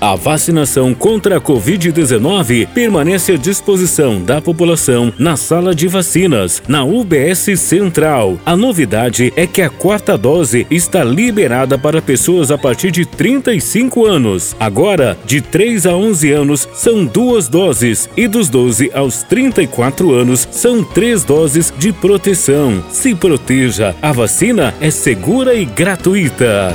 A vacinação contra a Covid-19 permanece à disposição da população na sala de vacinas, na UBS Central. A novidade é que a quarta dose está liberada para pessoas a partir de 35 anos. Agora, de 3 a 11 anos, são duas doses e dos 12 aos 34 anos, são três doses de proteção. Se proteja, a vacina é segura e gratuita.